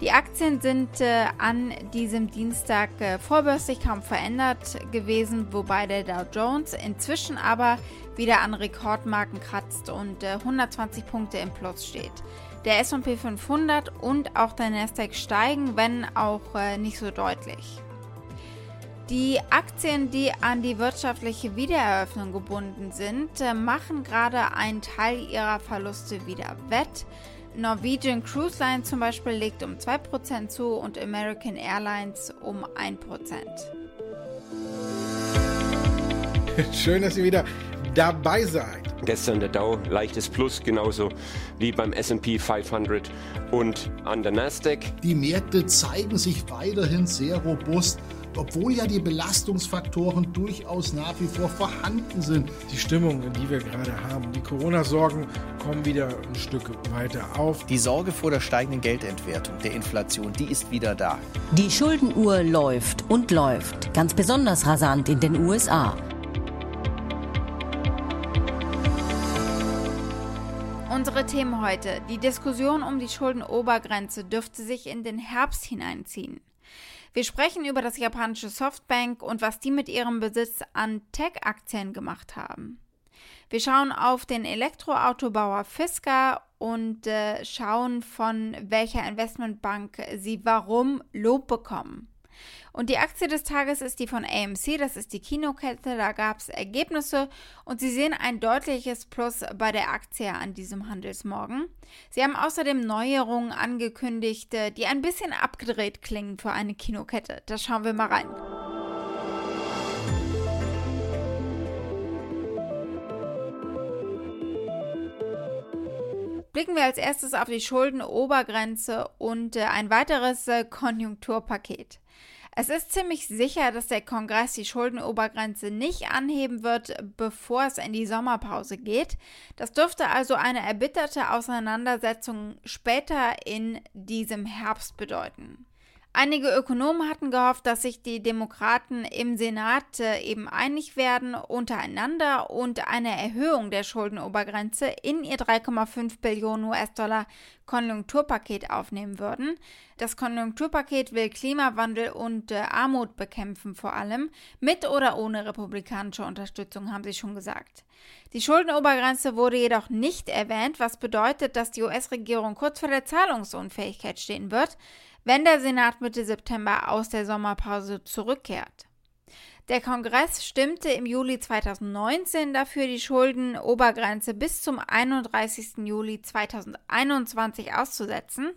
Die Aktien sind äh, an diesem Dienstag äh, vorbörslich kaum verändert gewesen, wobei der Dow Jones inzwischen aber wieder an Rekordmarken kratzt und äh, 120 Punkte im Plus steht. Der S&P 500 und auch der Nasdaq steigen, wenn auch äh, nicht so deutlich. Die Aktien, die an die wirtschaftliche Wiedereröffnung gebunden sind, äh, machen gerade einen Teil ihrer Verluste wieder wett. Norwegian Cruise Line zum Beispiel legt um 2% zu und American Airlines um 1%. Schön, dass ihr wieder dabei seid. Gestern der Dow leichtes Plus, genauso wie beim SP 500 und an der Nasdaq. Die Märkte zeigen sich weiterhin sehr robust obwohl ja die Belastungsfaktoren durchaus nach wie vor vorhanden sind. Die Stimmung, die wir gerade haben, die Corona-Sorgen kommen wieder ein Stück weiter auf. Die Sorge vor der steigenden Geldentwertung, der Inflation, die ist wieder da. Die Schuldenuhr läuft und läuft, ganz besonders rasant in den USA. Unsere Themen heute. Die Diskussion um die Schuldenobergrenze dürfte sich in den Herbst hineinziehen. Wir sprechen über das japanische Softbank und was die mit ihrem Besitz an Tech-Aktien gemacht haben. Wir schauen auf den Elektroautobauer Fisker und äh, schauen, von welcher Investmentbank sie warum Lob bekommen. Und die Aktie des Tages ist die von AMC, das ist die Kinokette. Da gab es Ergebnisse und Sie sehen ein deutliches Plus bei der Aktie an diesem Handelsmorgen. Sie haben außerdem Neuerungen angekündigt, äh, die ein bisschen abgedreht klingen für eine Kinokette. Da schauen wir mal rein. Blicken wir als erstes auf die Schuldenobergrenze und äh, ein weiteres äh, Konjunkturpaket. Es ist ziemlich sicher, dass der Kongress die Schuldenobergrenze nicht anheben wird, bevor es in die Sommerpause geht. Das dürfte also eine erbitterte Auseinandersetzung später in diesem Herbst bedeuten. Einige Ökonomen hatten gehofft, dass sich die Demokraten im Senat äh, eben einig werden untereinander und eine Erhöhung der Schuldenobergrenze in ihr 3,5 Billionen US-Dollar Konjunkturpaket aufnehmen würden. Das Konjunkturpaket will Klimawandel und äh, Armut bekämpfen vor allem, mit oder ohne republikanische Unterstützung, haben sie schon gesagt. Die Schuldenobergrenze wurde jedoch nicht erwähnt, was bedeutet, dass die US-Regierung kurz vor der Zahlungsunfähigkeit stehen wird wenn der Senat Mitte September aus der Sommerpause zurückkehrt. Der Kongress stimmte im Juli 2019 dafür, die Schuldenobergrenze bis zum 31. Juli 2021 auszusetzen.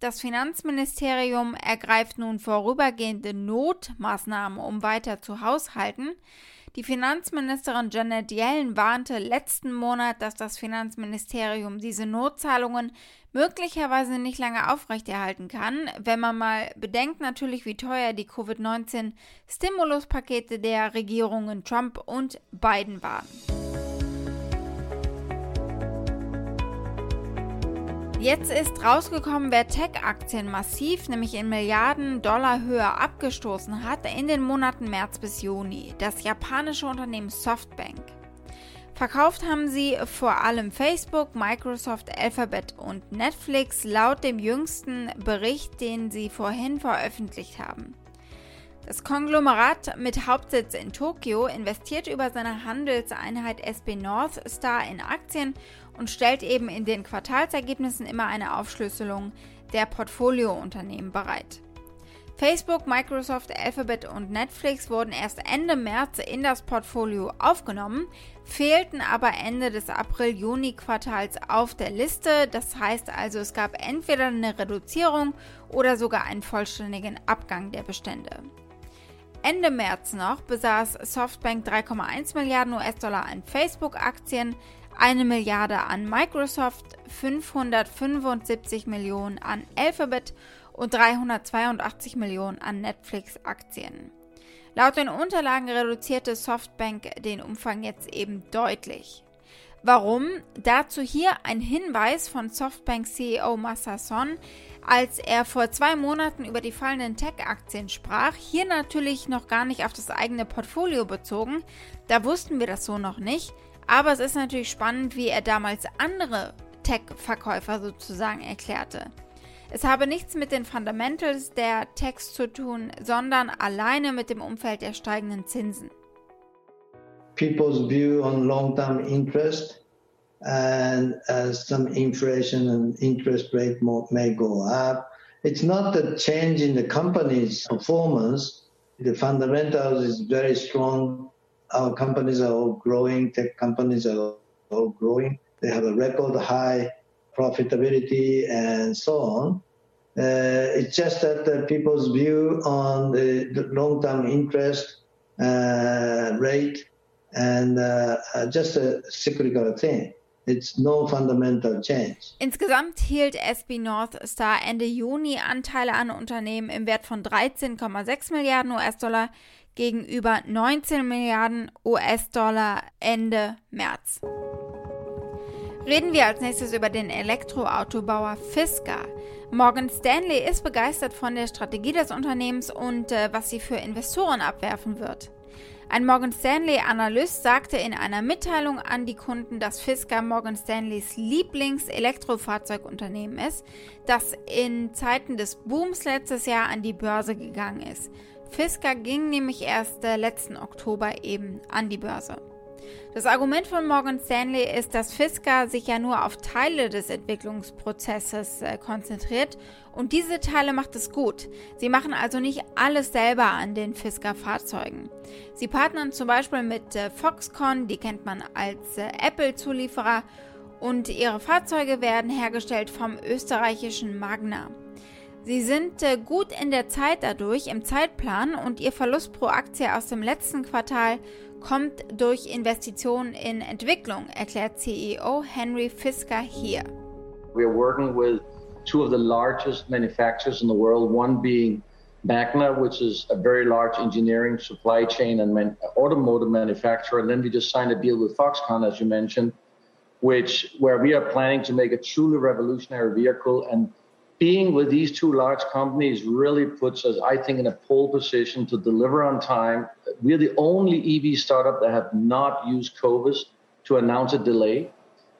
Das Finanzministerium ergreift nun vorübergehende Notmaßnahmen, um weiter zu haushalten. Die Finanzministerin Janet Yellen warnte letzten Monat, dass das Finanzministerium diese Notzahlungen möglicherweise nicht lange aufrechterhalten kann, wenn man mal bedenkt natürlich, wie teuer die Covid-19-Stimuluspakete der Regierungen Trump und Biden waren. Jetzt ist rausgekommen, wer Tech-Aktien massiv, nämlich in Milliarden Dollar Höhe abgestoßen hat in den Monaten März bis Juni. Das japanische Unternehmen Softbank. Verkauft haben sie vor allem Facebook, Microsoft, Alphabet und Netflix laut dem jüngsten Bericht, den sie vorhin veröffentlicht haben. Das Konglomerat mit Hauptsitz in Tokio investiert über seine Handelseinheit SB North Star in Aktien und stellt eben in den Quartalsergebnissen immer eine Aufschlüsselung der Portfoliounternehmen bereit. Facebook, Microsoft, Alphabet und Netflix wurden erst Ende März in das Portfolio aufgenommen, fehlten aber Ende des April-Juni-Quartals auf der Liste. Das heißt also, es gab entweder eine Reduzierung oder sogar einen vollständigen Abgang der Bestände. Ende März noch besaß Softbank 3,1 Milliarden US-Dollar an Facebook-Aktien, eine Milliarde an Microsoft, 575 Millionen an Alphabet und 382 Millionen an Netflix-Aktien. Laut den Unterlagen reduzierte Softbank den Umfang jetzt eben deutlich. Warum? Dazu hier ein Hinweis von Softbank CEO Massa Son, als er vor zwei Monaten über die fallenden Tech-Aktien sprach. Hier natürlich noch gar nicht auf das eigene Portfolio bezogen. Da wussten wir das so noch nicht. Aber es ist natürlich spannend, wie er damals andere Tech-Verkäufer sozusagen erklärte. Es habe nichts mit den Fundamentals der Techs zu tun, sondern alleine mit dem Umfeld der steigenden Zinsen. People's view on long-term interest and uh, some inflation and interest rate may go up. It's not the change in the company's performance. The fundamentals is very strong. Our companies are all growing. Tech companies are all growing. They have a record high profitability and so on. Uh, it's just that people's view on the, the long-term interest uh, rate and uh, uh, just a cyclical thing. It's no fundamental change. Insgesamt hielt SB North Star Ende Juni Anteile an Unternehmen im Wert von 13,6 Milliarden US-Dollar gegenüber 19 Milliarden US-Dollar Ende März. Reden wir als nächstes über den Elektroautobauer Fisker. Morgan Stanley ist begeistert von der Strategie des Unternehmens und äh, was sie für Investoren abwerfen wird. Ein Morgan Stanley-Analyst sagte in einer Mitteilung an die Kunden, dass Fisker Morgan Stanleys Lieblings-Elektrofahrzeugunternehmen ist, das in Zeiten des Booms letztes Jahr an die Börse gegangen ist. Fisker ging nämlich erst äh, letzten Oktober eben an die Börse. Das Argument von Morgan Stanley ist, dass Fisker sich ja nur auf Teile des Entwicklungsprozesses äh, konzentriert und diese Teile macht es gut. Sie machen also nicht alles selber an den Fisker-Fahrzeugen. Sie partnern zum Beispiel mit äh, Foxconn, die kennt man als äh, Apple-Zulieferer, und ihre Fahrzeuge werden hergestellt vom österreichischen Magna. Sie sind äh, gut in der Zeit dadurch im Zeitplan und ihr Verlust pro Aktie aus dem letzten Quartal kommt durch Investitionen in Entwicklung, erklärt CEO Henry Fisker hier. We are working with two of the largest manufacturers in the world, one being Magna, which is a very large engineering supply chain and man- automotive manufacturer. And then we just signed a deal with Foxconn, as you mentioned, which where we are planning to make a truly revolutionary vehicle and being with these two large companies really puts us, I think, in a pole position to deliver on time. We're the only EV startup that have not used COVID to announce a delay.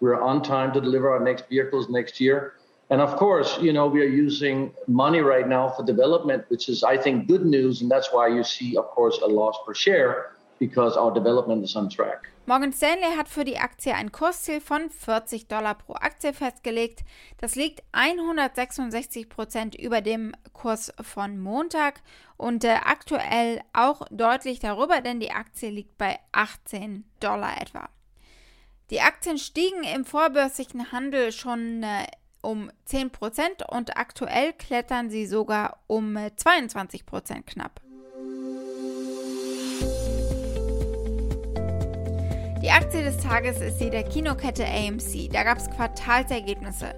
We're on time to deliver our next vehicles next year. And of course, you know, we are using money right now for development, which is, I think, good news. And that's why you see, of course, a loss per share because our development is on track. Morgan Stanley hat für die Aktie ein Kursziel von 40 Dollar pro Aktie festgelegt. Das liegt 166 Prozent über dem Kurs von Montag und äh, aktuell auch deutlich darüber, denn die Aktie liegt bei 18 Dollar etwa. Die Aktien stiegen im vorbörslichen Handel schon äh, um 10 Prozent und aktuell klettern sie sogar um 22 äh, Prozent knapp. Die Aktie des Tages ist die der Kinokette AMC. Da gab es Quartalsergebnisse.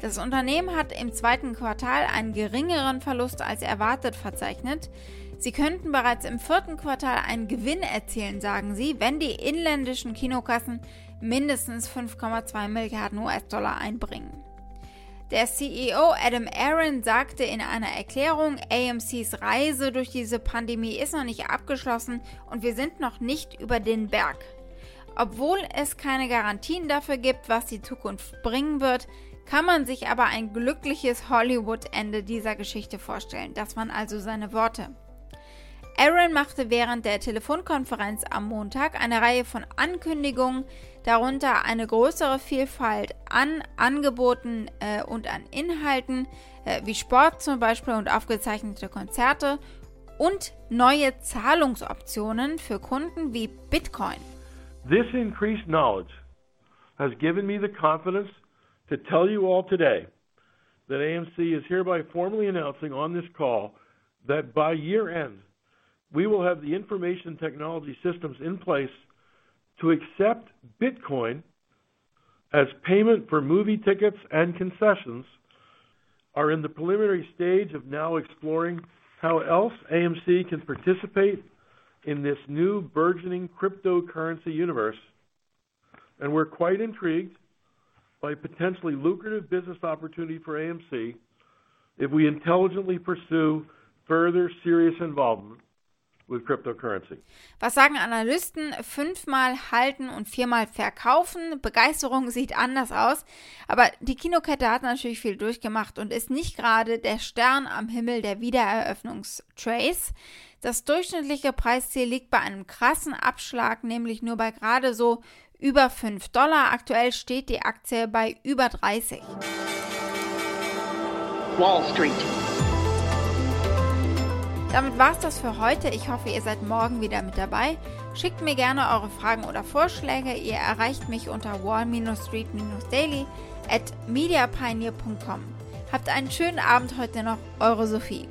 Das Unternehmen hat im zweiten Quartal einen geringeren Verlust als erwartet verzeichnet. Sie könnten bereits im vierten Quartal einen Gewinn erzielen, sagen sie, wenn die inländischen Kinokassen mindestens 5,2 Milliarden US-Dollar einbringen. Der CEO Adam Aaron sagte in einer Erklärung, AMCs Reise durch diese Pandemie ist noch nicht abgeschlossen und wir sind noch nicht über den Berg. Obwohl es keine Garantien dafür gibt, was die Zukunft bringen wird, kann man sich aber ein glückliches Hollywood-Ende dieser Geschichte vorstellen. Das waren also seine Worte. Aaron machte während der Telefonkonferenz am Montag eine Reihe von Ankündigungen, darunter eine größere Vielfalt an Angeboten äh, und an Inhalten, äh, wie Sport zum Beispiel und aufgezeichnete Konzerte und neue Zahlungsoptionen für Kunden wie Bitcoin. This increased knowledge has given me the confidence to tell you all today that AMC is hereby formally announcing on this call that by year end, we will have the information technology systems in place to accept Bitcoin as payment for movie tickets and concessions, are in the preliminary stage of now exploring how else AMC can participate in this new burgeoning cryptocurrency universe and we're quite intrigued by potentially lucrative business opportunity for AMC if we intelligently pursue further serious involvement with cryptocurrency. Was sagen Analysten? Fünfmal halten und viermal verkaufen. Begeisterung sieht anders aus. Aber die Kinokette hat natürlich viel durchgemacht und ist nicht gerade der Stern am Himmel der Wiedereröffnungstrays. Das durchschnittliche Preisziel liegt bei einem krassen Abschlag, nämlich nur bei gerade so über 5 Dollar. Aktuell steht die Aktie bei über 30. Wall Street. Damit war's das für heute. Ich hoffe, ihr seid morgen wieder mit dabei. Schickt mir gerne eure Fragen oder Vorschläge. Ihr erreicht mich unter wall-street-daily at mediapioneer.com. Habt einen schönen Abend heute noch. Eure Sophie.